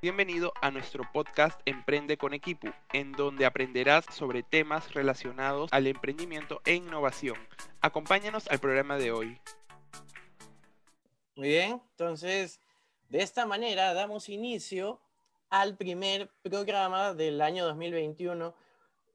Bienvenido a nuestro podcast Emprende con Equipo, en donde aprenderás sobre temas relacionados al emprendimiento e innovación. Acompáñanos al programa de hoy. Muy bien, entonces de esta manera damos inicio al primer programa del año 2021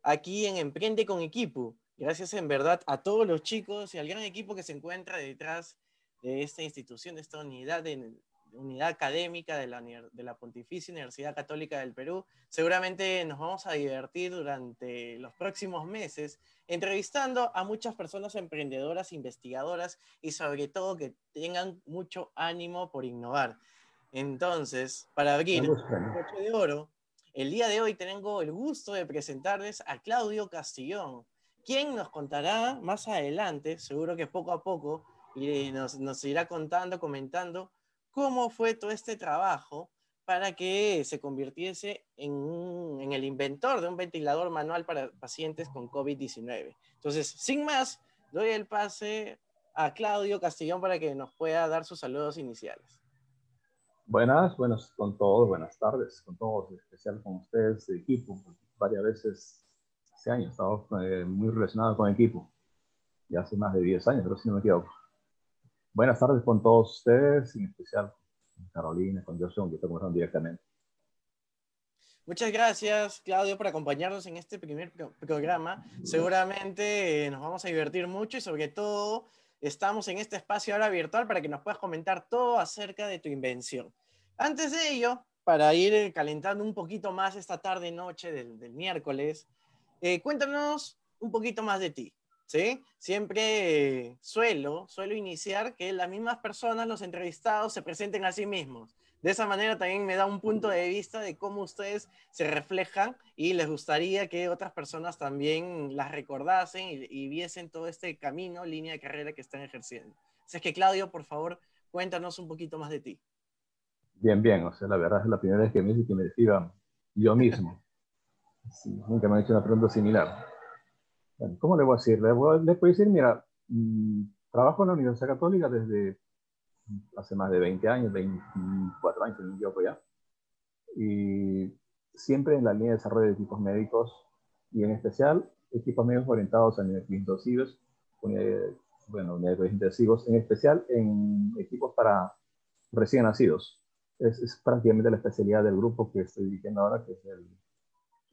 aquí en Emprende con Equipo. Gracias en verdad a todos los chicos y al gran equipo que se encuentra detrás de esta institución, de esta unidad de, unidad académica de la, de la Pontificia Universidad Católica del Perú. Seguramente nos vamos a divertir durante los próximos meses entrevistando a muchas personas emprendedoras, investigadoras y sobre todo que tengan mucho ánimo por innovar. Entonces, para abrir el de oro, el día de hoy tengo el gusto de presentarles a Claudio Castillón, quien nos contará más adelante, seguro que poco a poco, y nos, nos irá contando, comentando cómo fue todo este trabajo para que se convirtiese en, en, el inventor de un ventilador manual para pacientes con COVID-19. Entonces, sin más, doy el pase a Claudio Castillón para que nos pueda dar sus saludos iniciales. Buenas, buenas con todos, buenas tardes con todos, en especial con ustedes de equipo. Varias veces este año he estado eh, muy relacionado con equipo, ya hace más de 10 años, pero si no me equivoco. Buenas tardes con todos ustedes, en especial Carolina, con Joshua, que estamos directamente. Muchas gracias, Claudio, por acompañarnos en este primer programa. Seguramente eh, nos vamos a divertir mucho y sobre todo estamos en este espacio ahora virtual para que nos puedas comentar todo acerca de tu invención. Antes de ello, para ir calentando un poquito más esta tarde-noche del, miércoles, eh, cuéntanos un poquito más de ti. ¿Sí? Siempre suelo, suelo iniciar que las mismas personas, los entrevistados, se presenten a sí mismos. De esa manera también me da un punto de vista de cómo ustedes se reflejan y les gustaría que otras personas también las recordasen y, viesen todo este camino, línea de carrera que están ejerciendo. Así es que Claudio, por favor, cuéntanos un poquito más de ti. Bien, bien, o sea, la verdad es la primera vez que me dice que me describa yo mismo. nunca me han hecho una pregunta similar. ¿Cómo le voy a decir? Le, voy, le puedo decir, mira, mm, trabajo en la Universidad Católica desde hace más de 20 años, 24 años, yo ya. Y siempre en la línea de desarrollo de equipos médicos y en especial equipos médicos orientados a niveles intensivos, bueno, unidades intensivos, en especial en equipos para recién nacidos. Es, es, prácticamente la especialidad del grupo que estoy dirigiendo ahora, que es el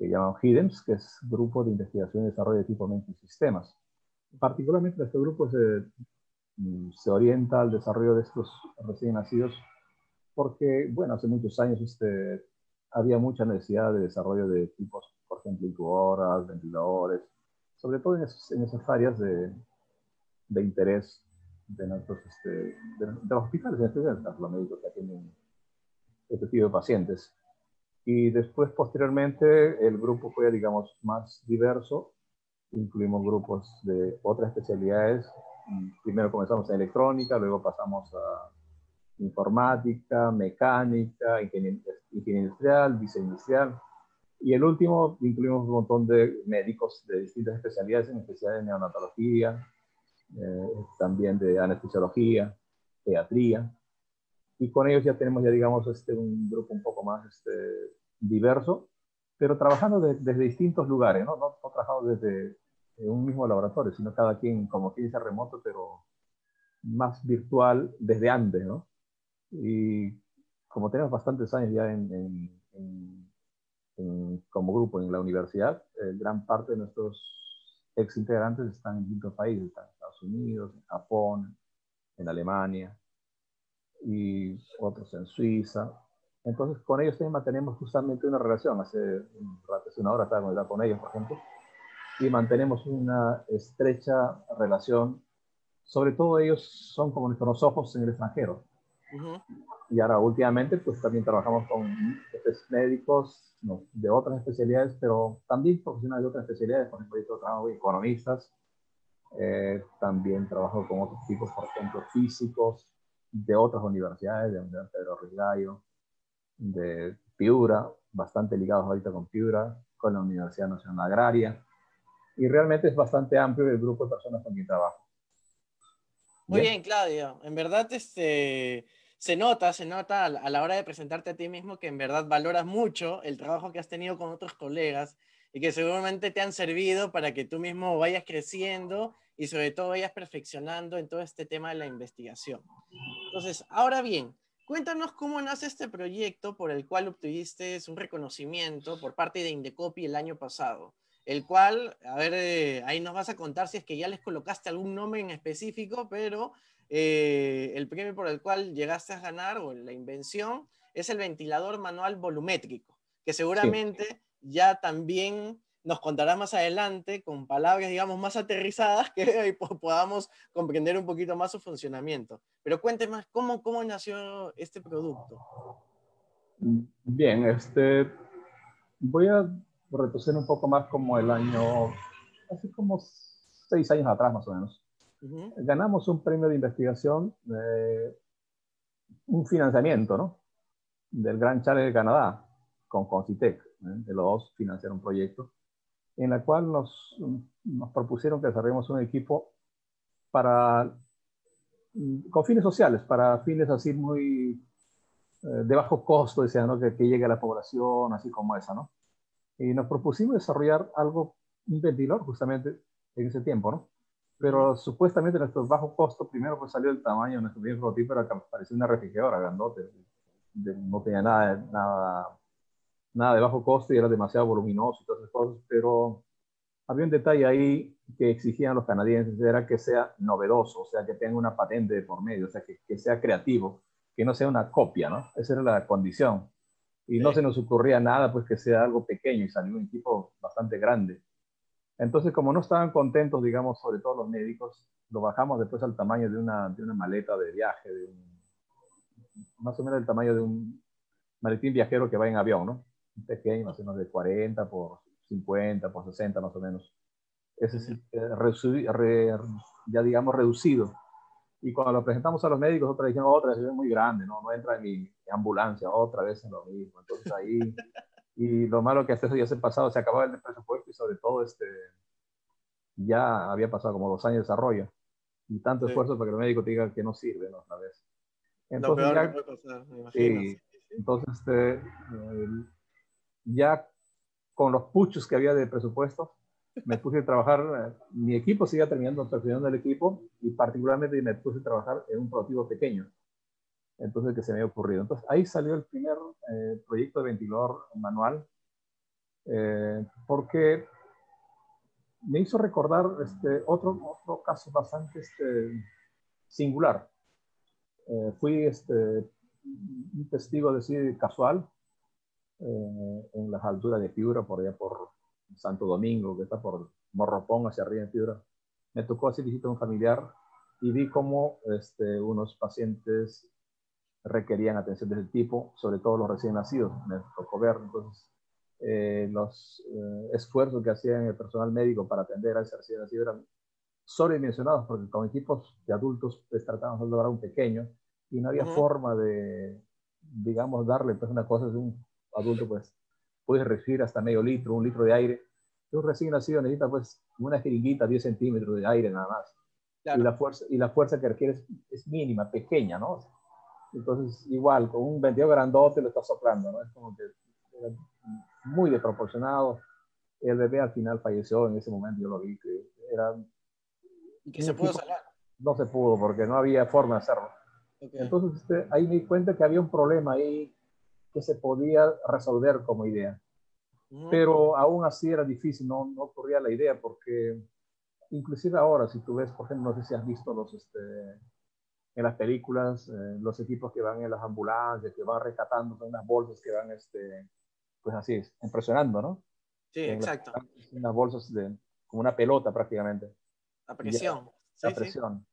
que llaman HIDEMS, que es Grupo de Investigación y Desarrollo de Equipamiento y Sistemas. Particularmente este grupo se, mm, se orienta al desarrollo de estos recién nacidos porque, bueno, hace muchos años este, había mucha necesidad de desarrollo de equipos, por ejemplo, incubadoras, ventiladores, sobre todo en, en esas áreas de, de, interés de, nuestros, este, de, de, hospitales, en especial, los médicos que atienden este tipo de pacientes. Y después, posteriormente, el grupo fue, digamos, más diverso. Incluimos grupos de otras especialidades. Primero comenzamos en electrónica, luego pasamos a informática, mecánica, ingeniería, industrial, diseño industrial. Y el último, incluimos un montón de médicos de distintas especialidades, en especial de neonatología, eh, también de anestesiología, pediatría. Y con ellos ya tenemos, ya digamos, este, un grupo un poco más este, diverso, pero trabajando desde distintos lugares, ¿no? No, no trabajando desde un mismo laboratorio, sino cada quien, como quien dice, remoto, pero más virtual desde antes, ¿no? Y como tenemos bastantes años ya en, como grupo en la universidad, eh, gran parte de nuestros ex integrantes están en distintos países, están en Estados Unidos, en Japón, en Alemania y otros en Suiza, entonces, con ellos también mantenemos justamente una relación. Hace, un rato, hace una hora estaba con ellos, por ejemplo, y mantenemos una estrecha relación. Sobre todo ellos son como nuestros ojos en el extranjero. Y ahora últimamente, pues también trabajamos con médicos de otras especialidades, pero también profesionales de otras especialidades. Por ejemplo, yo trabajo con economistas, eh, también trabajo con otros tipos, por ejemplo, físicos de otras universidades, de Pedro Rigallo, de Piura, bastante ligados ahorita con Piura, con la Universidad Nacional Agraria, y realmente es bastante amplio el grupo de personas con quien trabajo. Muy bien, Claudio. En verdad, este, se nota, se nota a la hora de presentarte a ti mismo que en verdad valoras mucho el trabajo que has tenido con otros colegas y que seguramente te han servido para que tú mismo vayas creciendo y sobre todo vayas perfeccionando en todo este tema de la investigación. Entonces, ahora bien, cuéntanos cómo nace este proyecto por el cual obtuviste un reconocimiento por parte de Indecopi el año pasado, el cual, a ver, eh, ahí nos vas a contar si es que ya les colocaste algún nombre en específico, pero eh, el premio por el cual llegaste a ganar o la invención es el ventilador manual volumétrico, que seguramente ya también nos contará más adelante con palabras, digamos, más aterrizadas que podamos comprender un poquito más su funcionamiento. Pero cuénteme ¿cómo, cómo nació este producto? Bien, este, voy a retroceder un poco más como el año, así como seis años atrás más o menos. Ganamos un premio de investigación, un financiamiento, ¿no? Del Gran Challenge de Canadá con Concitec de los dos financiaron un proyecto, en la cual nos, nos propusieron que desarrollemos un equipo para, con fines sociales, para fines así muy eh, de bajo costo, decían, ¿no? que, que, llegue a la población, así como esa, ¿no? Y nos propusimos desarrollar algo, un ventilador justamente en ese tiempo, ¿no? Pero supuestamente nuestro bajo costo, primero pues salió el tamaño de nuestro primer prototipo, era que parecía una refrigeradora grandote, no tenía nada, nada nada de bajo costo y era demasiado voluminoso y todas esas cosas, pero había un detalle ahí que exigían los canadienses, era que sea novedoso, o sea, que tenga una patente de por medio, o sea, que, que sea creativo, que no sea una copia, ¿no? Esa era la condición. Y no se nos ocurría nada, pues que sea algo pequeño y salió un equipo bastante grande. Entonces, como no estaban contentos, digamos, sobre todo los médicos, lo bajamos después al tamaño de una, de una maleta de viaje, de más o menos el tamaño de un maletín viajero que va en avión, ¿no? Pequeño, más o menos de 40 por 50 por 60 más o menos. Ese es eh, ya digamos reducido. Y cuando lo presentamos a los médicos, otra dijeron, otra vez es muy grande, ¿no? no entra en mi ambulancia, otra vez en lo mismo. Entonces ahí, y lo malo que hasta eso ya se pasado, se acababa el presupuesto y sobre todo este, ya había pasado como dos años de desarrollo. Y tanto esfuerzo para que los médicos digan que no sirve, ¿no? Otra vez. Entonces, ya, sí, entonces este, ya con los puchos que había de presupuesto, me puse a trabajar, eh, mi equipo seguía terminando perfeccionando el equipo y particularmente me puse a trabajar en un prototipo pequeño, entonces que se me había ocurrido. Entonces ahí salió el primer eh, proyecto de ventilador manual, eh, porque me hizo recordar este, otro, otro caso bastante este, singular. fui este, un testigo, decir, casual eh, en las alturas de Piura, por allá por Santo Domingo, que está por Morropón hacia arriba en Piura. Me tocó hacer visita a un familiar y vi cómo este, unos pacientes requerían atención de ese tipo, sobre todo los recién nacidos. Me tocó ver entonces eh, los eh, esfuerzos que hacían el personal médico para atender a ese recién nacido eran sobredimensionados porque con equipos de adultos pues, tratábamos de lograr un pequeño y no había forma de, digamos, darle pues, una cosa de un adulto, pues puedes recibir hasta medio litro, un litro de aire. Un recién nacido necesita pues una jeringuita, 10 centímetros de aire nada más. Y, la fuerza, y la fuerza que requiere es, mínima, pequeña, ¿no? Entonces, igual, con un ventilador grandote lo está soplando, ¿no? Es como que muy desproporcionado. El bebé al final falleció en ese momento, yo lo vi, que era... ¿Y que se pudo salvar? No se pudo, porque no había forma de hacerlo. Entonces, este, ahí me di cuenta que había un problema ahí que se podía resolver como idea. Pero aún así era difícil, no, no ocurría la idea porque inclusive ahora, si tú ves, por ejemplo, no sé si has visto los, este, en las películas, eh, los equipos que van en las ambulancias, que van rescatando unas bolsas que van, este, pues así, impresionando, ¿no? Sí, exacto. unas bolsas de, como una pelota prácticamente. La presión. la presión.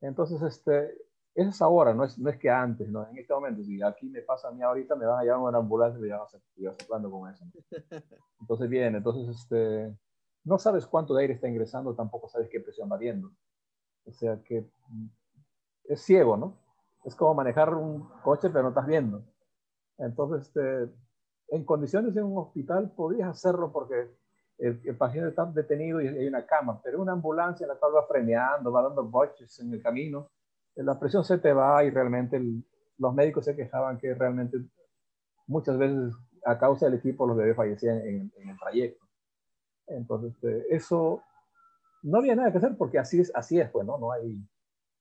Entonces, este, eso es ahora, no es, no es que antes, ¿no? En este momento, si aquí me pasa a mí ahorita, me van a llevar una ambulancia y me van a soplando con eso. Entonces, bien, entonces, este, no sabes cuánto de aire está ingresando, tampoco sabes qué presión va viendo. O sea que mm, es ciego, ¿no? Es como manejar un coche, pero no estás viendo. Entonces, este, en condiciones en un hospital podías hacerlo porque el, el, paciente está detenido y hay una cama, pero una ambulancia en la cual va freneando, va dando boches en el camino, la presión se te va y realmente los médicos se quejaban que realmente muchas veces a causa del equipo los bebés fallecían en, el trayecto. Entonces, eh, eso no había nada que hacer porque así es, así es, pues, ¿no? No hay,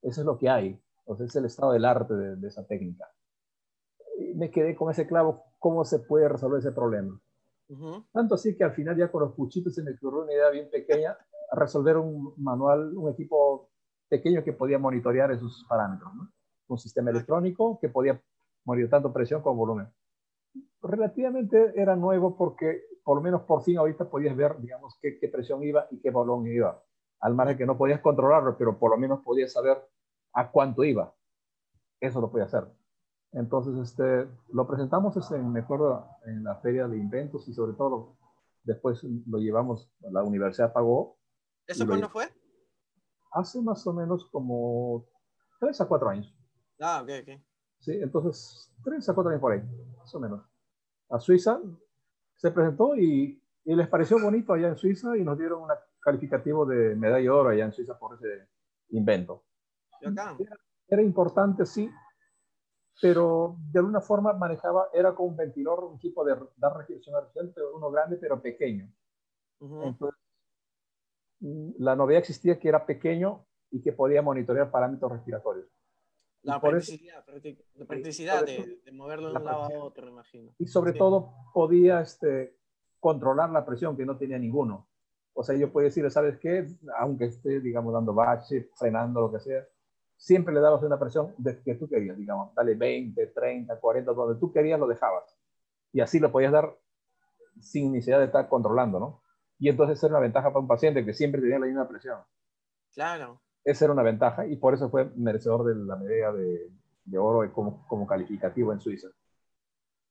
eso es lo que hay. Entonces, es el estado del arte de, esa técnica. Y me quedé con ese clavo, ¿cómo se puede resolver ese problema? Tanto así que al final ya con los cuchitos se me ocurrió una idea bien pequeña, resolver un manual, un equipo pequeño que podía monitorear esos parámetros, ¿no? Un sistema electrónico que podía monitorear tanto presión como volumen. Relativamente era nuevo porque por lo menos por fin ahorita podías ver, digamos, qué, qué presión iba y qué volumen iba. Al margen que no podías controlarlo, pero por lo menos podías saber a cuánto iba. Eso lo podía hacer. Entonces, este, lo presentamos, este, me acuerdo, en la feria de inventos y sobre todo después lo llevamos, la universidad pagó. ¿Eso cuándo fue? Hace más o menos como tres a cuatro años. Ah, ok, ok. Sí, entonces, tres a cuatro años por ahí, más o menos. A Suiza se presentó y, y les pareció bonito allá en Suiza y nos dieron un calificativo de medalla de oro allá en Suiza por ese invento. Era, era importante, sí, pero de alguna forma manejaba, era como un ventilador, un tipo de dar respiración artificial, uno grande pero pequeño. Entonces, mm, la novedad existía que era pequeño y que podía monitorear parámetros respiratorios. La practicidad, la practicidad de, moverlo de un lado a otro, imagino. Y sobre todo podía este, controlar la presión, que no tenía ninguno. O sea, yo podía decirle, ¿sabes qué? Aunque esté, digamos, dando bache, frenando, lo que sea, siempre le dabas una presión de que tú querías, digamos, dale 20, 30, 40, donde tú querías lo dejabas. Y así lo podías dar sin necesidad de estar controlando, ¿no? Y entonces era una ventaja para un paciente que siempre tenía la misma presión. Claro. Esa era una ventaja y por eso fue merecedor de la medalla de, de oro como, como, calificativo en Suiza.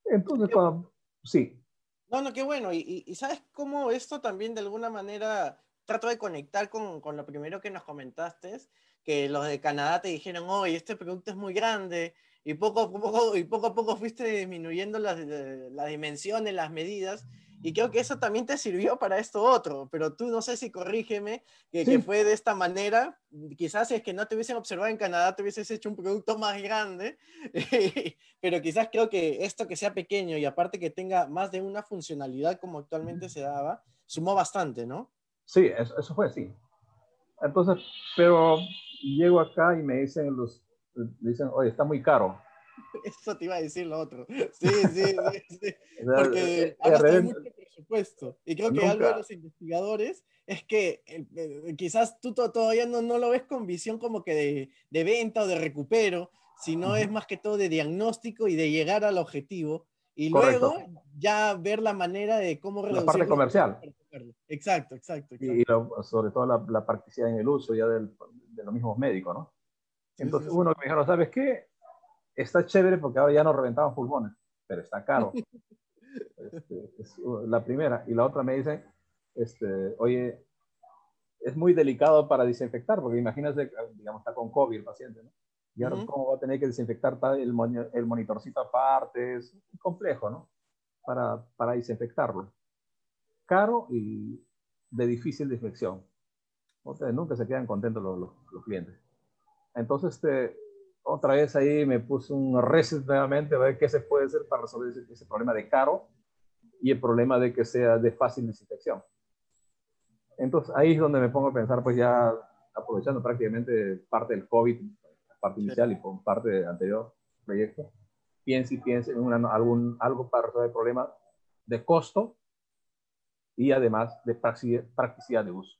Entonces, cuando, sí. No, no, qué bueno. Y, y, sabes cómo esto también de alguna manera trato de conectar con, con, lo primero que nos comentaste, que los de Canadá te dijeron, oye, este producto es muy grande, y poco a poco, y poco, a poco fuiste disminuyendo las, las dimensiones, las medidas, y creo que eso también te sirvió para esto otro, pero tú no sé si corrígeme que, que, fue de esta manera. Quizás si es que no te hubiesen observado en Canadá, te hubieses hecho un producto más grande, pero quizás creo que esto que sea pequeño y aparte que tenga más de una funcionalidad como actualmente se daba, sumó bastante, ¿no? Sí, eso, eso fue así. Entonces, pero llego acá y me dicen los, dicen, oye, está muy caro. Eso te iba a decir lo otro. Sí, sí, sí. Porque hay mucho presupuesto. Y creo que algo de los investigadores es que quizás tú todavía no, no, lo ves con visión como que de, de venta o de recupero, sino es más que todo de diagnóstico y de llegar al objetivo. Y luego ya ver la manera de cómo reducir. La parte comercial. Exacto, exacto. Y sobre todo la, la, practicidad en el uso ya del, de los mismos médicos, ¿no? Entonces uno me dijo, ¿sabes qué? Está chévere porque ahora ya no reventamos pulmones, pero está caro. Este, es la primera. Y la otra me dice, este, oye, es muy delicado para desinfectar, porque imagínate, digamos, está con COVID el paciente, ¿no? Y ahora, ¿cómo va a tener que desinfectar el, el monitorcito aparte? Es complejo, ¿no? Para, para desinfectarlo. Caro y de difícil desinfección. Sea, nunca se quedan contentos los, los, los clientes. Entonces, este, otra vez ahí me puse un reset nuevamente a ver qué se puede hacer para resolver ese, problema de caro y el problema de que sea de fácil desinfección. Entonces ahí es donde me pongo a pensar, pues ya aprovechando prácticamente parte del COVID, parte inicial y parte del anterior proyecto, piense y piense en una, algún, algo para resolver el problema de costo y además de practicidad de uso.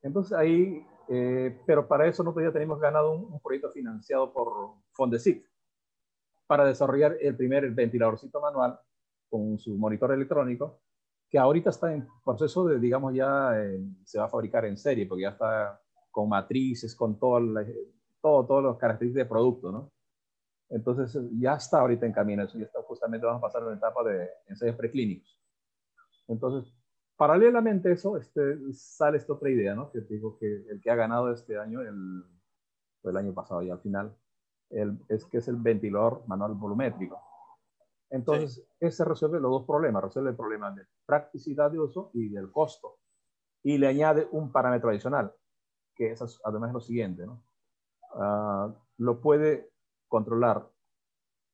Entonces ahí eh, pero para eso nosotros ya tenemos ganado un, proyecto financiado por Fondesit para desarrollar el primer ventiladorcito manual con su monitor electrónico, que ahorita está en proceso de, digamos, ya eh, se va a fabricar en serie, porque ya está con matrices, con todo, todo, todas las características de producto, ¿no? Entonces ya está ahorita en camino, eso ya está justamente, vamos a pasar a la etapa de ensayos preclínicos. Entonces, Paralelamente a eso, este, sale esta otra idea, ¿no? Que te digo que el que ha ganado este año, el, el año pasado y al final, el, es que es el ventilador manual volumétrico. Entonces, ese resuelve los dos problemas, resuelve el problema de practicidad de uso y del costo. Y le añade un parámetro adicional, que es además lo siguiente, ¿no? Uh, lo puede controlar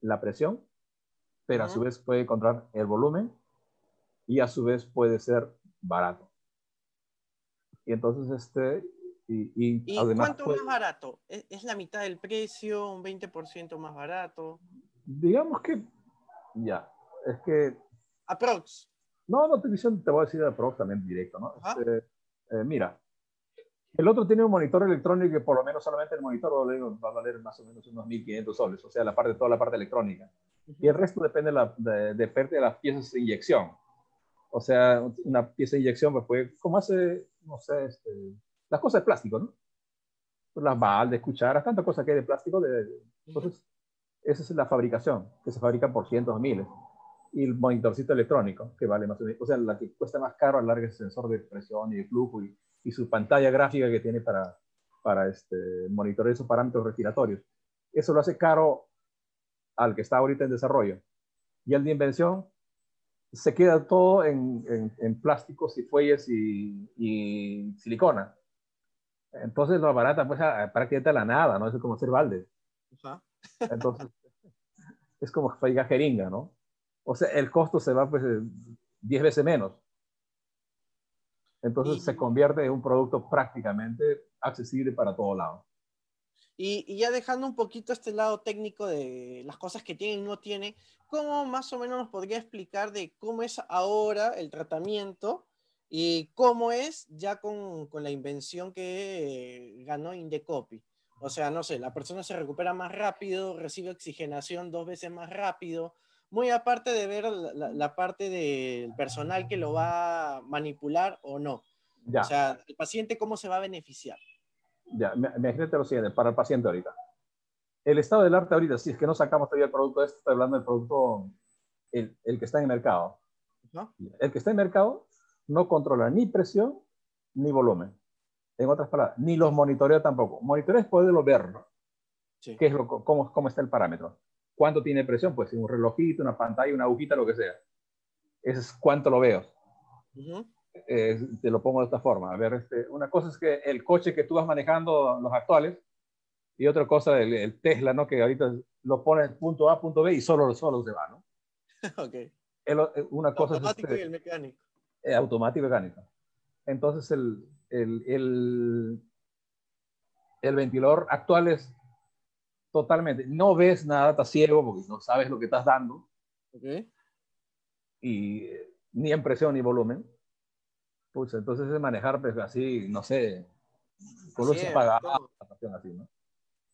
la presión, pero a su vez puede controlar el volumen y a su vez puede ser barato. Y entonces, este, y, y, cuánto más barato? ¿Es, la mitad del precio? ¿Un 20% más barato? Digamos que, ya, es que... Aprox. No, no te, te voy a decir aprox también directo, ¿no? Este, eh, mira, el otro tiene un monitor electrónico que por lo menos solamente el monitor va a valer más o menos unos 1.500 soles, o sea, la parte, toda la parte electrónica. Y el resto depende de, la, de, de, las piezas de inyección. O sea, una pieza de inyección pues puede, como hace, no sé, este, las cosas de plástico, ¿no? Las baldes, cucharas, tanta cosa que hay de plástico. De, entonces, esa es la fabricación, que se fabrica por cientos de miles. Y el monitorcito electrónico, que vale más o menos, o sea, la que cuesta más caro alarga el sensor de presión y de flujo y y su pantalla gráfica que tiene para, para este, monitorear esos parámetros respiratorios. Eso lo hace caro al que está ahorita en desarrollo. Y al de invención se queda todo en, en, plásticos y fuelles y, y, silicona. Entonces lo barata pues prácticamente a la nada, ¿no? Es como hacer balde. Entonces es como faiga jeringa, ¿no? O sea, el costo se va pues 10 veces menos. Entonces se convierte en un producto prácticamente accesible para todo lado. Y, ya dejando un poquito este lado técnico de las cosas que tiene y no tiene, ¿cómo más o menos nos podría explicar de cómo es ahora el tratamiento y cómo es ya con, con la invención que ganó Indecopy? O sea, no sé, la persona se recupera más rápido, recibe oxigenación dos veces más rápido, muy aparte de ver la, parte del personal que lo va a manipular o no. O sea, el paciente cómo se va a beneficiar. Ya, me lo siguiente, para el paciente ahorita. El estado del arte ahorita, si es que no sacamos todavía el producto este, estoy hablando del producto, el, el que está en el mercado. El que está en el mercado no controla ni presión ni volumen. En otras palabras, ni los monitorea tampoco. Monitorea es poderlo ver, sí. qué es lo, cómo, cómo está el parámetro. ¿Cuánto tiene presión? Pues un relojito, una pantalla, una agujita, lo que sea. Ese es cuánto lo veo. Te lo pongo de esta forma. A ver, este, una cosa es que el coche que tú vas manejando, los actuales, y otra cosa el, Tesla, ¿no? Que ahorita lo pones punto A, punto B y solo, solo se va, ¿no? ok. Eh, una cosa automático es, y el mecánico. Eh, automático y mecánico. Entonces el, el, el, el ventilador actual es Totalmente. No ves nada, estás ciego porque no sabes lo que estás dando. Okay. Y ni en presión ni volumen. Pues entonces es manejar pues, así, no sé, con luces apagadas, así, ¿no?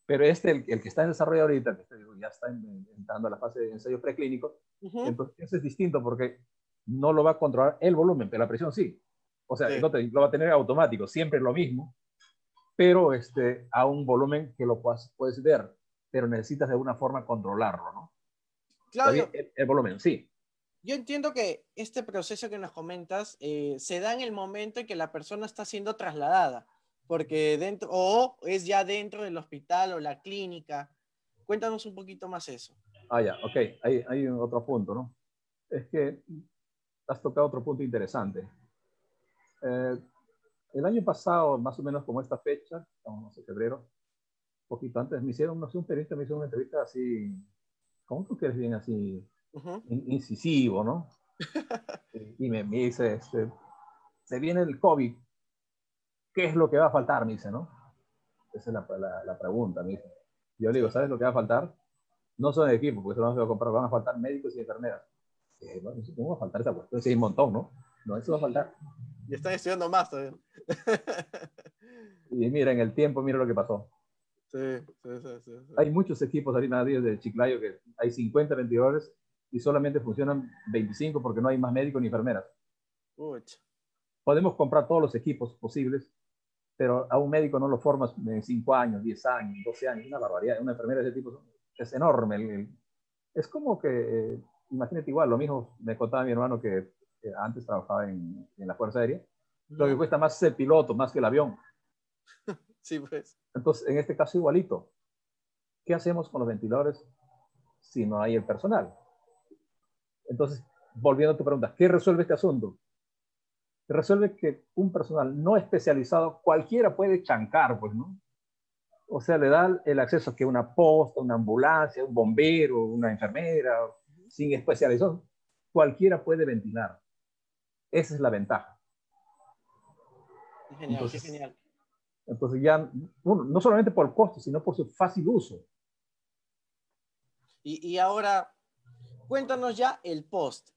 Pero este, el, el, que está en desarrollo ahorita, que ya está entrando a la fase de ensayo preclínico, entonces es distinto porque no lo va a controlar el volumen, pero la presión sí. O sea, lo va a tener automático, siempre lo mismo, pero este, a un volumen que lo puedes, puedes ver pero necesitas de alguna forma controlarlo, ¿no? Claro. El, volumen, sí. Yo entiendo que este proceso que nos comentas eh, se da en el momento en que la persona está siendo trasladada, porque dentro, o es ya dentro del hospital o la clínica. Cuéntanos un poquito más eso. Ah, ya, ok. Hay, hay otro punto, ¿no? Es que has tocado otro punto interesante. Eh, el año pasado, más o menos como esta fecha, estamos en febrero, poquito antes, me hicieron, no sé, un periodista me hizo una entrevista así, ¿cómo tú quieres bien así, incisivo, ¿no? y me, me, dice, este, se viene el COVID, ¿qué es lo que va a faltar? Me dice, ¿no? Esa es la, la, pregunta, me dice. Yo le digo, ¿sabes lo que va a faltar? No son equipos, porque eso no se va a comprar, van a faltar médicos y enfermeras. Eh, bueno, ¿Cómo va a faltar esa cuestión? Sí, hay un montón, ¿no? No, eso va a faltar. Y están estudiando más todavía. y mira, en el tiempo, mira lo que pasó. Sí, sí, sí, Hay muchos equipos ahorita de Chiclayo que hay 50 ventiladores y solamente funcionan 25 porque no hay más médicos ni enfermeras. Podemos comprar todos los equipos posibles, pero a un médico no lo formas en 5 años, 10 años, 12 años, una barbaridad. Una enfermera de ese tipo es enorme. es como que, eh, imagínate igual, lo mismo me contaba mi hermano que, antes trabajaba en, en, la Fuerza Aérea. Lo que cuesta más es el piloto, más que el avión. Sí, pues. Entonces, en este caso igualito. ¿Qué hacemos con los ventiladores si no hay el personal? Entonces, volviendo a tu pregunta, ¿qué resuelve este asunto? Resuelve que un personal no especializado, cualquiera puede chancar, pues, ¿no? O sea, le da el acceso a que una posta, una ambulancia, un bombero, una enfermera, sin especialización, cualquiera puede ventilar. Esa es la ventaja. Genial, entonces, genial. Entonces ya, no solamente por el costo, sino por su fácil uso. Y, y ahora, cuéntanos ya el post.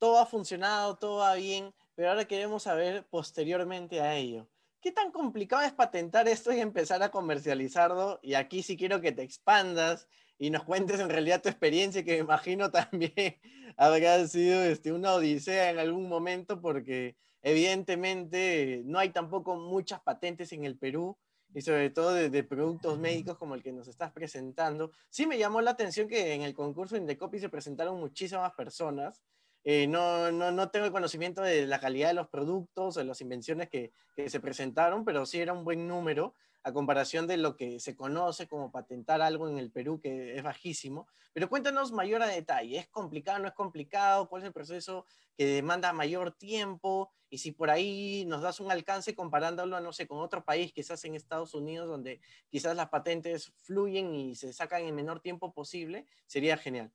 Todo ha funcionado, todo va bien, pero ahora queremos saber posteriormente a ello. ¿Qué tan complicado es patentar esto y empezar a comercializarlo? Y aquí sí quiero que te expandas y nos cuentes en realidad tu experiencia, que me imagino también habrá sido este, una odisea en algún momento, porque evidentemente no hay tampoco muchas patentes en el Perú, y sobre todo de, productos médicos como el que nos estás presentando. Sí me llamó la atención que en el concurso Indecopy se presentaron muchísimas personas, eh, no, no, no, tengo el conocimiento de la calidad de los productos, de las invenciones que, que, se presentaron, pero sí era un buen número a comparación de lo que se conoce como patentar algo en el Perú, que es bajísimo. Pero cuéntanos mayor a detalle, ¿es complicado, no es complicado? ¿Cuál es el proceso que demanda mayor tiempo? Y si por ahí nos das un alcance comparándolo, no sé, con otro país, quizás en Estados Unidos, donde quizás las patentes fluyen y se sacan en menor tiempo posible, sería genial.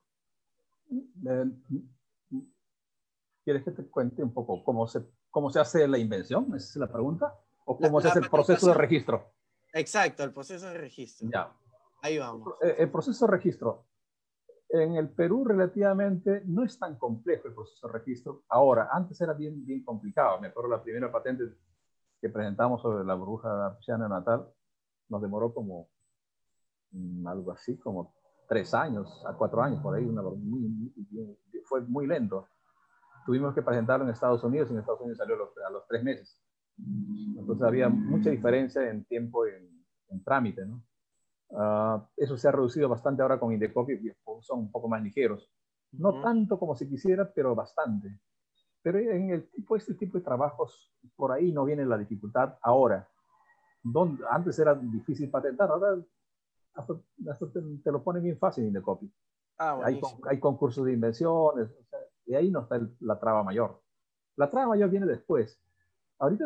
Eh, ¿Quieres que te cuente un poco cómo se, cómo se hace la invención? ¿Esa es la pregunta? ¿O cómo se hace el proceso de registro? Exacto, el proceso de registro. Ya. Ahí vamos. El proceso de registro. En el Perú relativamente no es tan complejo el proceso de registro. Ahora, antes era bien, bien complicado. Me acuerdo la primera patente que presentamos sobre la bruja Psiana natal nos demoró como mm, algo así, como tres años a cuatro años por ahí, una, muy, fue muy lento tuvimos que presentarlo en Estados Unidos y en Estados Unidos salió a los, tres meses. Entonces había mucha diferencia en tiempo en, en trámite, ¿no? Ah, eso se ha reducido bastante ahora con Indecopy, son un poco más ligeros. No tanto como se quisiera, pero bastante. Pero en el tipo, este tipo de trabajos, por ahí no viene la dificultad ahora. Donde, antes era difícil patentar, ahora te, lo pone bien fácil Indecopy. Ah, hay, hay, concursos de invenciones, o sea, y ahí no está la traba mayor. La traba mayor viene después. Ahorita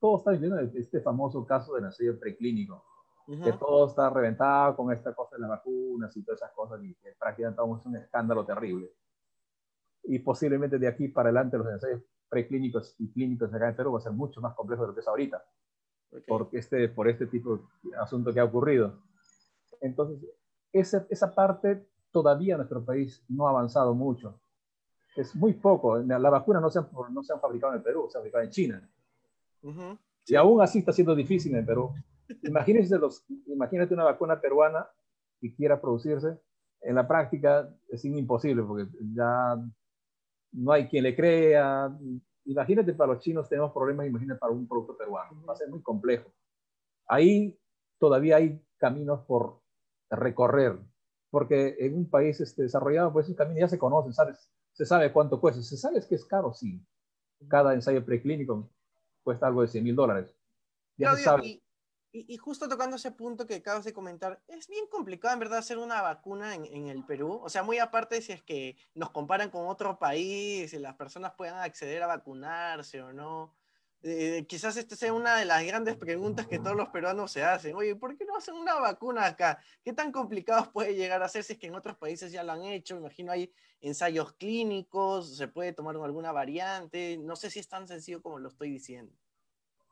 todos están viendo este famoso caso de nacido preclínico, que todo está reventado con esta cosa de las vacunas y todas esas cosas, y que prácticamente es un escándalo terrible. Y posiblemente de aquí para adelante los ensayos preclínicos y clínicos acá en Perú va a ser mucho más complejo de lo que es ahorita, porque este, por este tipo de asunto que ha ocurrido. Entonces, esa, esa parte todavía nuestro país no ha avanzado mucho es muy poco. La vacuna no se, han, no se han fabricado en el Perú, se han fabricado en China. Y aún así está siendo difícil en Perú. Imagínense los, imagínate una vacuna peruana que quiera producirse. En la práctica es imposible porque ya no hay quien le crea. Imagínate para los chinos tenemos problemas, imagínate para un producto peruano. Va a ser muy complejo. Ahí todavía hay caminos por recorrer, porque en un país este, desarrollado, pues esos caminos ya se conocen, ¿sabes? se sabe cuánto cuesta. ¿Se sabe que es caro? Sí. Cada ensayo preclínico cuesta algo de 100 mil dólares. Ya se sabe. Y, justo tocando ese punto que acabas de comentar, es bien complicado en verdad hacer una vacuna en, en, el Perú. O sea, muy aparte si es que nos comparan con otro país, y las personas puedan acceder a vacunarse o no. Eh, quizás esta sea una de las grandes preguntas que todos los peruanos se hacen. Oye, ¿por qué no hacen una vacuna acá? ¿Qué tan complicados puede llegar a ser si es que en otros países ya lo han hecho? imagino hay ensayos clínicos, se puede tomar alguna variante. No sé si es tan sencillo como lo estoy diciendo.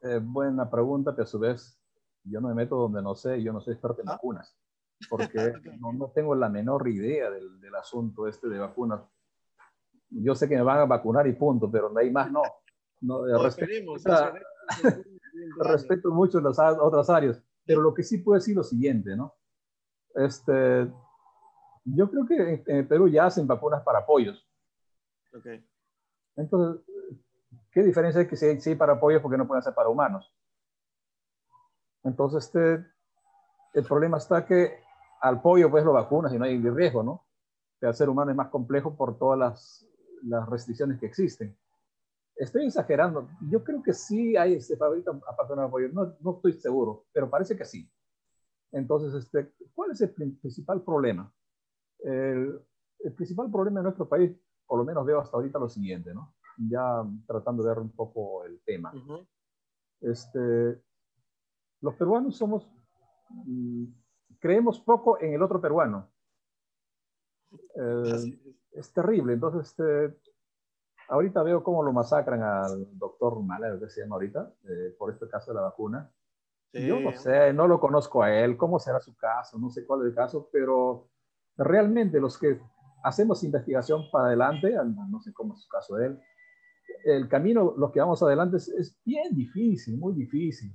Eh, buena pregunta, pero a su vez yo no me meto donde no sé, yo no soy experto en ¿Ah? vacunas, porque no, no, tengo la menor idea del, del asunto este de vacunas. Yo sé que me van a vacunar y punto, pero de ahí más no. No, respeto, mucho las otras áreas, pero lo que sí puedo decir lo siguiente, ¿no? Este, yo creo que en, Perú ya hacen vacunas para pollos. Okay. Entonces, ¿qué diferencia hay que si hay, para pollos porque no pueden ser para humanos? Entonces, este, el problema está que al pollo pues lo vacunas y no hay riesgo, ¿no? Que al ser humano es más complejo por todas las, las restricciones que existen. Estoy exagerando. Yo creo que sí hay este favorito aparte de apoyo. No, no estoy seguro, pero parece que sí. Entonces, este, ¿cuál es el principal problema? El, principal problema en nuestro país, por lo menos veo hasta ahorita lo siguiente, ¿no? Ya tratando de ver un poco el tema. este, los peruanos somos mm, creemos poco en el otro peruano. Eh, es terrible. Entonces, este, ahorita veo cómo lo masacran al doctor Malero, que se llama ahorita, eh, por este caso de la vacuna. Yo no sé, no lo conozco a él, cómo será su caso, no sé cuál es el caso, pero realmente los que hacemos investigación para adelante, no sé cómo es su caso de él, el camino, los que vamos adelante es, bien difícil, muy difícil.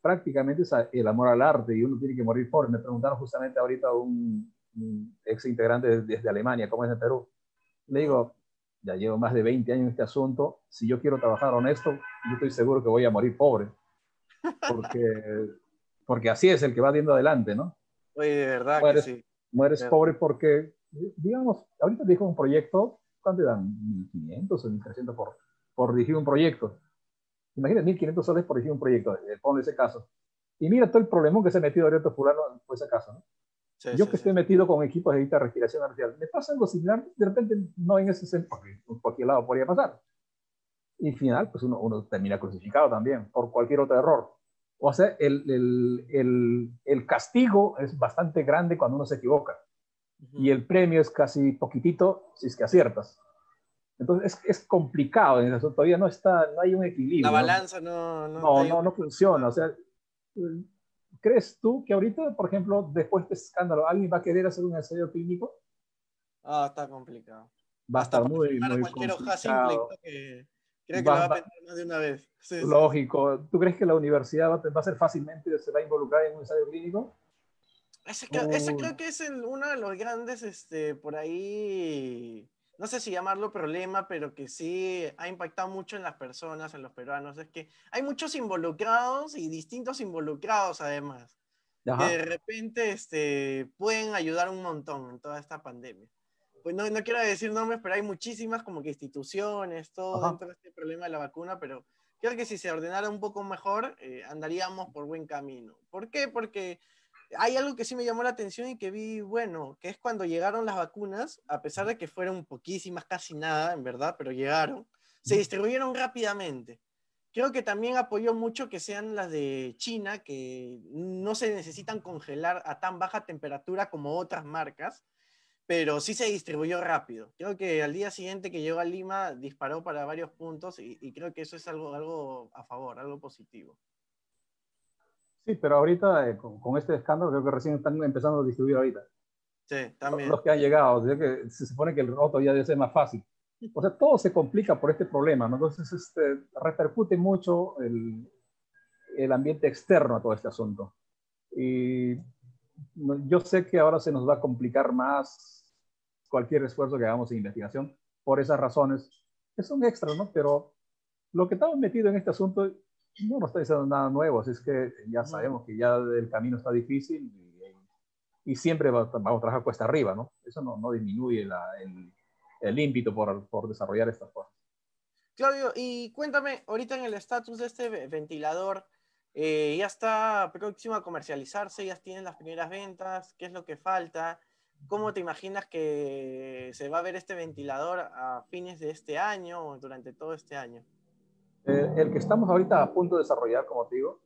Prácticamente es el amor al arte y uno tiene que morir por. Me preguntaron justamente ahorita un, ex integrante desde Alemania, ¿cómo es en Perú? Le digo, ya llevo más de 20 años en este asunto, si yo quiero trabajar honesto, yo estoy seguro que voy a morir pobre. Porque, porque así es el que va viendo adelante, ¿no? Oye, de verdad mueres, que sí. Mueres pobre porque, digamos, ahorita dijo un proyecto, ¿cuánto dan? ¿1.500 o 1.300 por, por dirigir un proyecto? Imagínate, 1.500 soles por dirigir un proyecto, eh, ponle ese caso. Y mira todo el problema que se ha metido ahorita fulano por ese caso, ¿no? Yo que estoy metido con equipos de respiración artificial, me pasa algo similar, de repente no en ese sentido, porque por cualquier lado podría pasar. Y al final, pues uno, uno, termina crucificado también por cualquier otro error. O sea, el, el, el, el castigo es bastante grande cuando uno se equivoca. Y el premio es casi poquitito si es que aciertas. Entonces es, es complicado, todavía no está, no hay un equilibrio. La balanza no... No, no, no, no funciona. O sea, ¿Crees tú que ahorita, por ejemplo, después de este escándalo, alguien va a querer hacer un ensayo clínico? Ah, está complicado. Va a estar muy, muy cualquier hoja simple que creo que va, va a pensar más de una vez. lógico. ¿Tú crees que la universidad va, va, a ser fácilmente, se va a involucrar en un ensayo clínico? Ese, ese creo que es el, uno de los grandes, este, por ahí, no sé si llamarlo problema, pero que sí ha impactado mucho en las personas, en los peruanos, es que hay muchos involucrados y distintos involucrados además, que de repente este, pueden ayudar un montón en toda esta pandemia. Pues no, no quiero decir nombres, pero hay muchísimas como que instituciones, todo dentro de este problema de la vacuna, pero creo que si se ordenara un poco mejor, eh, andaríamos por buen camino. ¿Por qué? Porque hay algo que sí me llamó la atención y que vi, bueno, que es cuando llegaron las vacunas, a pesar de que fueron poquísimas, casi nada, en verdad, pero llegaron, se distribuyeron rápidamente. Creo que también apoyó mucho que sean las de China, que no se necesitan congelar a tan baja temperatura como otras marcas, pero sí se distribuyó rápido. Creo que al día siguiente que llegó a Lima disparó para varios puntos y, y creo que eso es algo, algo a favor, algo positivo. Sí, pero ahorita eh, con, este escándalo creo que recién están empezando a distribuir ahorita. Sí, también. Los que han llegado, o sea que se supone que el roto ya debe ser más fácil. O sea, todo se complica por este problema, ¿no? Entonces, este, repercute mucho el, el ambiente externo a todo este asunto. Y yo sé que ahora se nos va a complicar más cualquier esfuerzo que hagamos en investigación por esas razones, que son extras, ¿no? Pero lo que estamos metidos en este asunto, no nos está diciendo nada nuevo, así es que ya sabemos que ya el camino está difícil y, siempre vamos a trabajar cuesta arriba, ¿no? Eso no, no disminuye el, el ímpetu por, por, desarrollar estas cosas. Claudio, y cuéntame, ahorita en el estatus de este ventilador, eh, ¿ya está próximo a comercializarse? ¿Ya tienen las primeras ventas? ¿Qué es lo que falta? ¿Cómo te imaginas que se va a ver este ventilador a fines de este año o durante todo este año? Eh, el que estamos ahorita a punto de desarrollar, como te digo,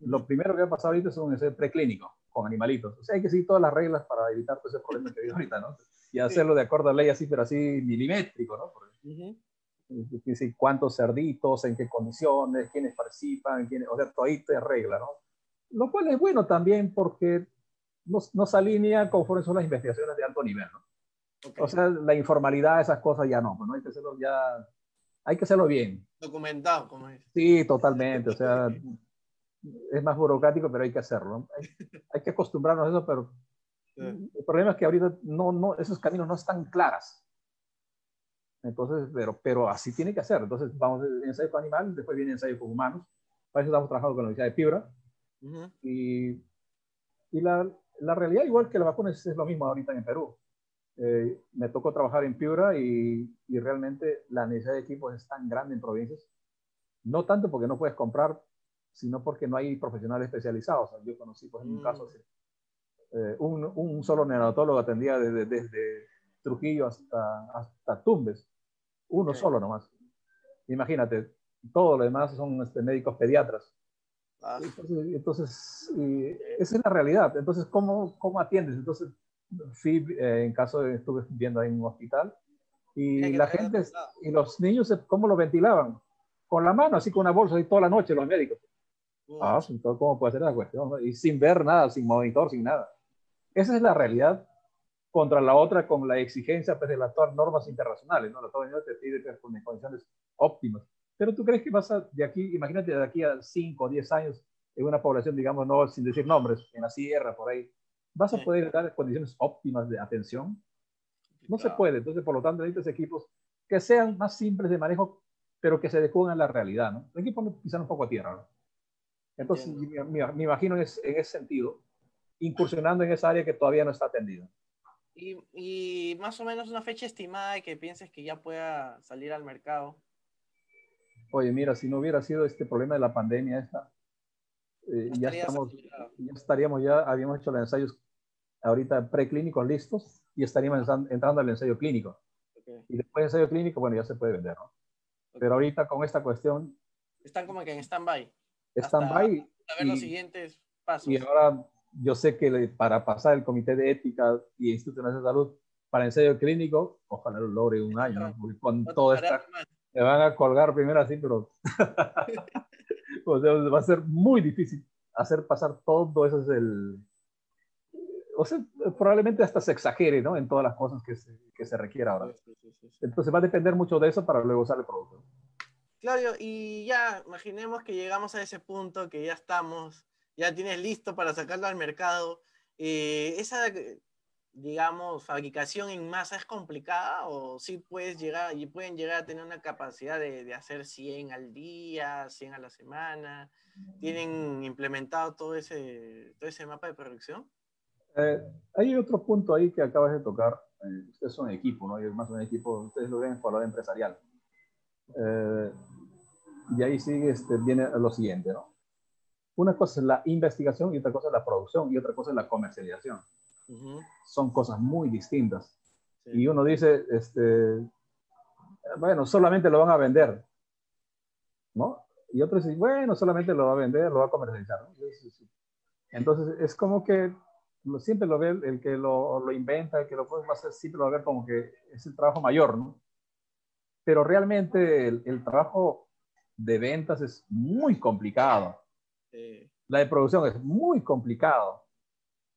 lo primero que va a pasar ahorita es un ensayo preclínico con animalitos. O sea, hay que seguir todas las reglas para evitar todo ese problema que hay ahorita, ¿no? Y hacerlo de acuerdo a ley así, pero así milimétrico, ¿no? Porque, decir, cuántos cerditos, en qué condiciones, quiénes participan, quiénes, o sea, todo ahí te regla, ¿no? Lo cual es bueno también porque nos, nos alinea conforme son las investigaciones de alto nivel, ¿no? O sea, la informalidad, esas cosas ya no, pues, ¿no? Hay que hacerlo ya hay que hacerlo bien. Documentado, como es. Sí, totalmente. O sea, es más burocrático, pero hay que hacerlo. Hay, que acostumbrarnos a eso, pero el problema es que ahorita no, no, esos caminos no están claras. Entonces, pero, pero así tiene que hacer. Entonces, vamos en ensayo con animales, después viene ensayo con humanos. Para eso estamos trabajando con la Universidad de Piura. Y, y la, la, realidad, igual que la vacuna, es, es lo mismo ahorita en Perú. Eh, me tocó trabajar en Piura y, y, realmente la necesidad de equipos es tan grande en provincias, no tanto porque no puedes comprar, sino porque no hay profesionales especializados. Yo conocí, por ejemplo, un caso, mm. eh, un, un, solo neonatólogo atendía desde, desde Trujillo hasta, hasta Tumbes, uno solo nomás. Imagínate, todo lo demás son este, médicos pediatras. Ah. Entonces, esa es la realidad. Entonces, ¿cómo, cómo atiendes? Entonces, fui, eh, en caso de, estuve viendo ahí en un hospital, y la gente, y los niños, ¿cómo lo ventilaban? Con la mano, así con una bolsa, y toda la noche los médicos. Ah, pues, entonces, ¿cómo puede ser la cuestión? Y sin ver nada, sin monitor, sin nada. Esa es la realidad contra la otra con la exigencia pues, de las normas internacionales. ¿no? La ONU te pide que con condiciones óptimas. Pero tú crees que vas a, de aquí, imagínate de aquí a 5 o 10 años, en una población, digamos, no sin decir nombres, en la sierra, por ahí, ¿vas a poder dar condiciones óptimas de atención? No se puede. Entonces, por lo tanto, necesitas equipos que sean más simples de manejo, pero que se adecúen a la realidad, ¿no? Equipos quizás un poco a tierra, ¿no? Entonces, me, imagino en ese, sentido, incursionando en esa área que todavía no está atendida. Y, y, más o menos una fecha estimada de que pienses que ya pueda salir al mercado. Oye, mira, si no hubiera sido este problema de la pandemia esta, eh, ya, estamos, ya estaríamos ya, habíamos hecho los ensayos ahorita preclínicos listos y estaríamos entrando al ensayo clínico. Y después del ensayo clínico, bueno, ya se puede vender, ¿no? Pero ahorita con esta cuestión... Están como que en stand-by. Stand-by. A ver los siguientes pasos. Y ahora yo sé que para pasar el Comité de Ética y Instituto Nacional de Salud para ensayo clínico, ojalá lo logre un año, ¿no? Porque con todo esta... Me van a colgar primero así, pero... o sea, va a ser muy difícil hacer pasar todo eso es el... O sea, probablemente hasta se exagere, ¿no? En todas las cosas que se, que se requiere ahora. Entonces va a depender mucho de eso para luego usar el producto. Claudio, y ya imaginemos que llegamos a ese punto, que ya estamos, ya tienes listo para sacarlo al mercado. Eh, esa, digamos, fabricación en masa es complicada o sí puedes llegar y pueden llegar a tener una capacidad de, de, hacer 100 al día, 100 a la semana? ¿Tienen implementado todo ese, todo ese mapa de producción? Eh, hay otro punto ahí que acabas de tocar. Eh, ustedes son equipo, ¿no? Y es más un equipo, ustedes lo ven por lado empresarial. Eh, y ahí sigue, este, viene lo siguiente, ¿no? Una cosa es la investigación y otra cosa es la producción y otra cosa es la comercialización. Son cosas muy distintas. Y uno dice, este, bueno, solamente lo van a vender, ¿no? Y otro dice, bueno, solamente lo va a vender, lo va a comercializar. ¿no? Entonces, es como que siempre lo ve el, que lo, lo, inventa, el que lo puede hacer, siempre lo ver como que es el trabajo mayor, ¿no? Pero realmente el, el trabajo de ventas es muy complicado. La de producción es muy complicado.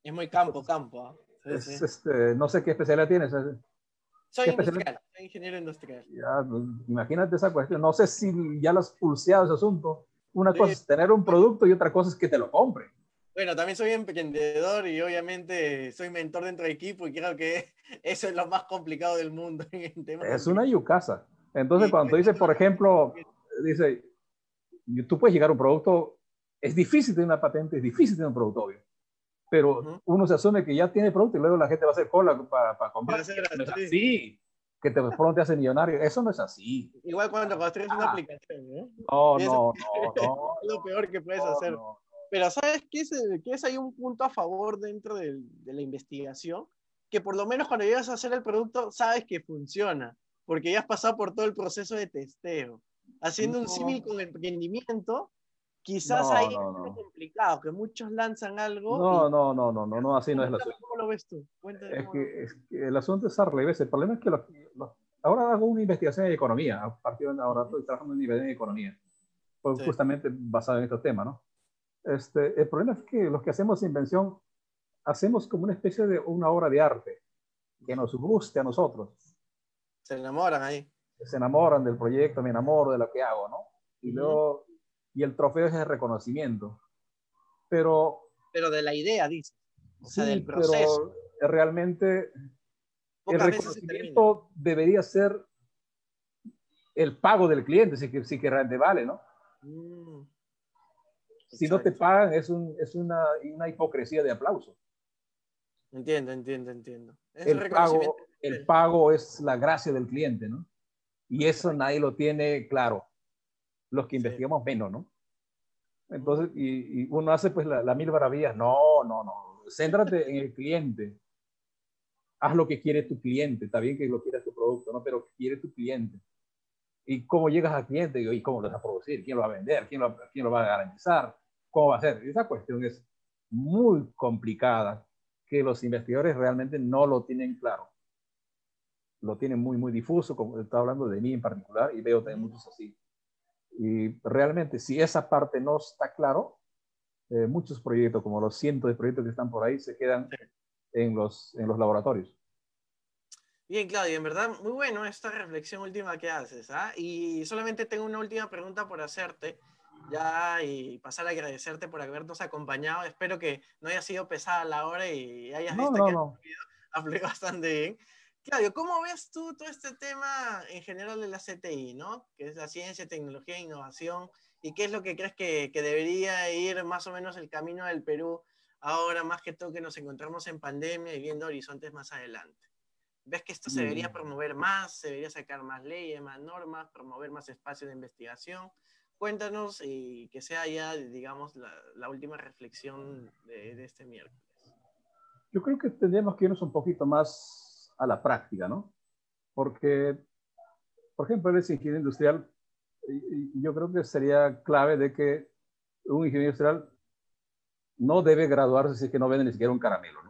Es muy campo, campo. ¿ah? Este, no sé qué especialidad tienes. Soy industrial, soy ingeniero industrial. Pues, imagínate esa cuestión. No sé si ya lo has pulseado ese asunto. Una cosa es tener un producto y otra cosa es que te lo compre. Bueno, también soy emprendedor y obviamente soy mentor dentro del equipo y creo que eso es lo más complicado del mundo. es una yucasa. Entonces, cuando tú dices, por ejemplo, dice, tú puedes llegar a un producto, es difícil tener una patente, es difícil tener un producto obvio, pero uno se asume que ya tiene producto y luego la gente va a hacer cola para, para comprar. No es así, que te, pronto te hace millonario, eso no es así. Igual cuando construyes una ah. aplicación, ¿eh? No, no, no, no. Es lo peor que puedes hacer. Pero ¿sabes qué es, qué es ahí un punto a favor dentro de, de la investigación? Que por lo menos cuando llegas a hacer el producto, sabes que funciona, porque ya has pasado por todo el proceso de testeo haciendo un símil con emprendimiento, quizás ahí es un complicado, que muchos lanzan algo. No, no, no, no, no, no, así no es la ¿Cómo lo ves tú? Es que, es que, el asunto es al revés. El problema es que ahora hago una investigación en economía, a partir de ahora estoy trabajando en nivel de economía, pues justamente basado en estos temas, ¿no? Este, el problema es que los que hacemos invención hacemos como una especie de una obra de arte que nos guste a nosotros. Se enamoran ahí se enamoran del proyecto, me enamoro de lo que hago, ¿no? Y luego, y el trofeo es el reconocimiento. Pero... Pero de la idea, dice. O sea, del proceso. Pero realmente el reconocimiento debería ser el pago del cliente, si que, si que realmente vale, ¿no? Mm. Si no te pagan, es, un, es una, una, hipocresía de aplauso. Entiendo, entiendo, entiendo. el, pago, el pago es la gracia del cliente, ¿no? Y eso nadie lo tiene claro. Los que investigamos menos, ¿no? Entonces, y, uno hace pues la, mil maravillas. No, no, no. Céntrate en el cliente. Haz lo que quiere tu cliente. Está bien que lo quiera tu producto, ¿no? Pero quiere tu cliente. ¿Y cómo llegas al cliente? ¿Y cómo lo vas a producir? ¿Quién lo va a vender? ¿Quién lo, quién lo va a garantizar? ¿cómo va a ser? Esa cuestión es muy complicada, que los investigadores realmente no lo tienen claro. Lo tienen muy, muy difuso, como está hablando de mí en particular, y veo también muchos así. Y realmente, si esa parte no está claro, eh, muchos proyectos, como los cientos de proyectos que están por ahí, se quedan en los, en los laboratorios. Bien, Claudio, en verdad, muy bueno esta reflexión última que haces. ¿ah? Y solamente tengo una última pregunta por hacerte, ya, y pasar a agradecerte por habernos acompañado. Espero que no haya sido pesada la hora y hayas visto que no. hablé bastante bien. Claudio, ¿cómo ves tú todo este tema en general de la CTI, ¿no? que es la ciencia, tecnología e innovación? ¿Y qué es lo que crees que, que debería ir más o menos el camino del Perú ahora, más que todo que nos encontramos en pandemia y viendo horizontes más adelante? ¿Ves que esto se debería mm. promover más? ¿Se debería sacar más leyes, más normas, promover más espacios de investigación? Cuéntanos y que sea ya, digamos, la, última reflexión de, este miércoles. Yo creo que tendríamos que irnos un poquito más a la práctica, ¿no? Porque, por ejemplo, el ingeniero industrial, y yo creo que sería clave de que un ingeniero industrial no debe graduarse si es que no vende ni siquiera un caramelo, ¿no?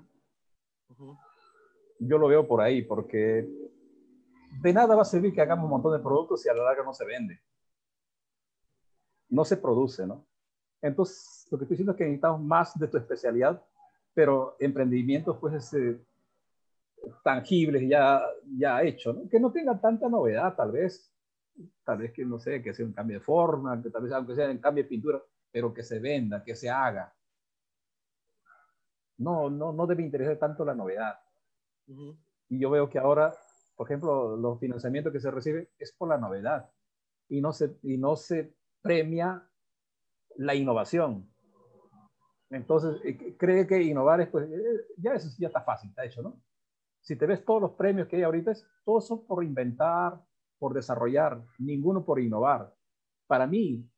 Yo lo veo por ahí, porque de nada va a servir que hagamos un montón de productos si a la larga no se vende. No se produce, ¿no? Entonces, lo que estoy diciendo es que necesitamos más de tu especialidad, pero emprendimientos, pues, este, tangibles ya, ya hecho, ¿no? Que no tenga tanta novedad, tal vez. Tal vez que, no sé, que sea un cambio de forma, que tal vez aunque sea un cambio de pintura, pero que se venda, que se haga. No, no, no debe interesar tanto la novedad. Y yo veo que ahora, por ejemplo, los financiamientos que se reciben es por la novedad y no se, y no se premia la innovación. Entonces, eh, cree que innovar es, pues, eh, ya eso ya está fácil, está hecho, ¿no? Si te ves todos los premios que hay ahorita, todos son por inventar, por desarrollar, ninguno por innovar. Para mí,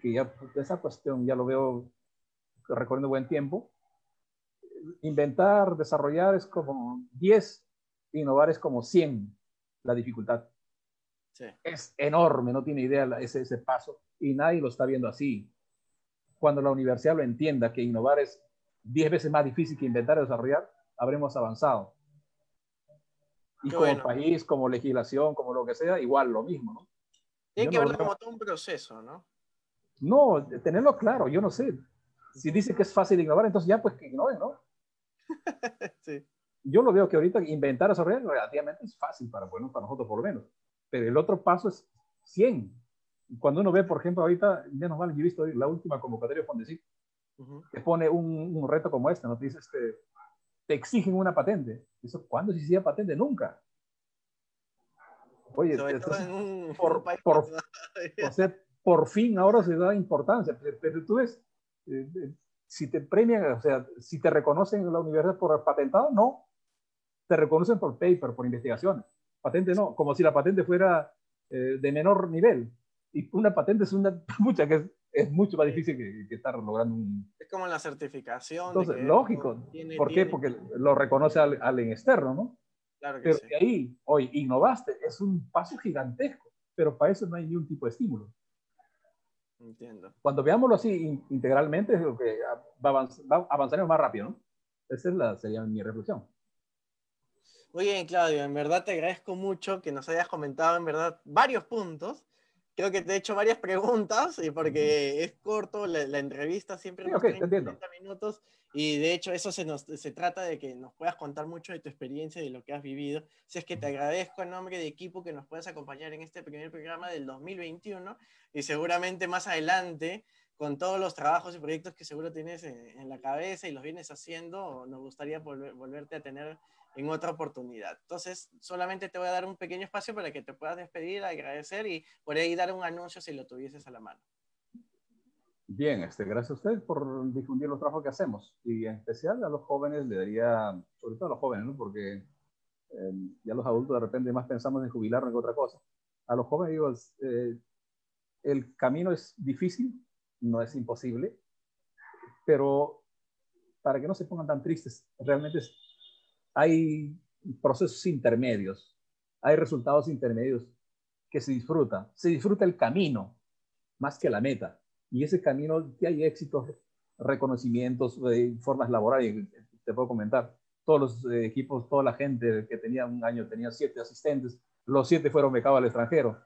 que ya esa cuestión ya lo veo recorriendo buen tiempo, inventar, desarrollar es como 10, innovar es como 100 la dificultad. Es enorme, no tiene idea ese, ese paso y nadie lo está viendo así. Cuando la universidad lo entienda, que innovar es 10 veces más difícil que inventar y desarrollar, habremos avanzado. Y como país, como legislación, como lo que sea, igual lo mismo, ¿no? Tiene que verlo como todo un proceso, ¿no? No, tenerlo claro, yo no sé. Si dice que es fácil innovar, entonces ya pues que ¿no? Yo lo veo que ahorita inventar a desarrollar relativamente es fácil para, bueno, para nosotros por lo menos. Pero el otro paso es 100. Cuando uno ve, por ejemplo, ahorita, menos mal, yo he visto la última convocatoria de Fondesit, que pone un, reto como este, ¿no? Te dice, este, te exigen una patente. Eso, ¿Cuándo se hiciera patente? Nunca. Oye, por, por, por fin ahora se da importancia, pero tú ves, eh, eh, si te premian, o sea, si te reconocen en la universidad por patentado, no. Te reconocen por paper, por investigaciones. Patente no, como si la patente fuera eh, de menor nivel. Y una patente es una mucha que es, mucho más difícil que, estar logrando un... Es como la certificación. Entonces, lógico. ¿Por qué? Porque lo reconoce al, al externo, ¿no? Claro que pero sí. de ahí, hoy, innovaste, es un paso gigantesco, pero para eso no hay ningún tipo de estímulo. Entiendo. Cuando veámoslo así integralmente, es lo que va, avanzaremos más rápido, ¿no? Esa es la, sería mi reflexión. Muy bien, Claudio, en verdad te agradezco mucho que nos hayas comentado, en verdad, varios puntos. Creo que te he hecho varias preguntas, y porque es corto, la, entrevista siempre sí, okay, 30 minutos, y de hecho eso se, nos, se trata de que nos puedas contar mucho de tu experiencia y de lo que has vivido. Si es que te agradezco en nombre de equipo que nos puedas acompañar en este primer programa del 2021 y seguramente más adelante, con todos los trabajos y proyectos que seguro tienes en, la cabeza y los vienes haciendo, nos gustaría volverte a tener en otra oportunidad. Entonces, solamente te voy a dar un pequeño espacio para que te puedas despedir, agradecer y por ahí dar un anuncio si lo tuvieses a la mano. Bien, este, gracias a ustedes por difundir los trabajos que hacemos y en especial a los jóvenes le daría, sobre todo a los jóvenes, ¿no? porque eh, ya los adultos de repente más pensamos en jubilarnos que otra cosa. A los jóvenes digo, eh, el camino es difícil, no es imposible, pero para que no se pongan tan tristes, realmente hay procesos intermedios, hay resultados intermedios que se disfrutan, se disfruta el camino más que la meta y ese camino que hay éxitos, reconocimientos, eh, formas laborales, te puedo comentar. Todos los eh, equipos, toda la gente que tenía un año tenía siete asistentes, los siete fueron becados al extranjero.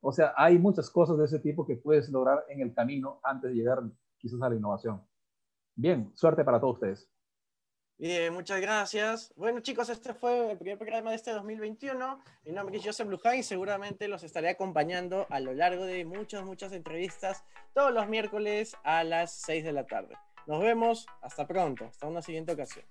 O sea, hay muchas cosas de ese tipo que puedes lograr en el camino antes de llegar quizás a la innovación. Bien, suerte para todos ustedes. Bien, muchas gracias. Bueno, chicos, este fue el primer programa de este 2021. Mi nombre es Joseph Luján y seguramente los estaré acompañando a lo largo de muchas, muchas entrevistas todos los miércoles a las 6 de la tarde. Nos vemos, hasta pronto, hasta una siguiente ocasión.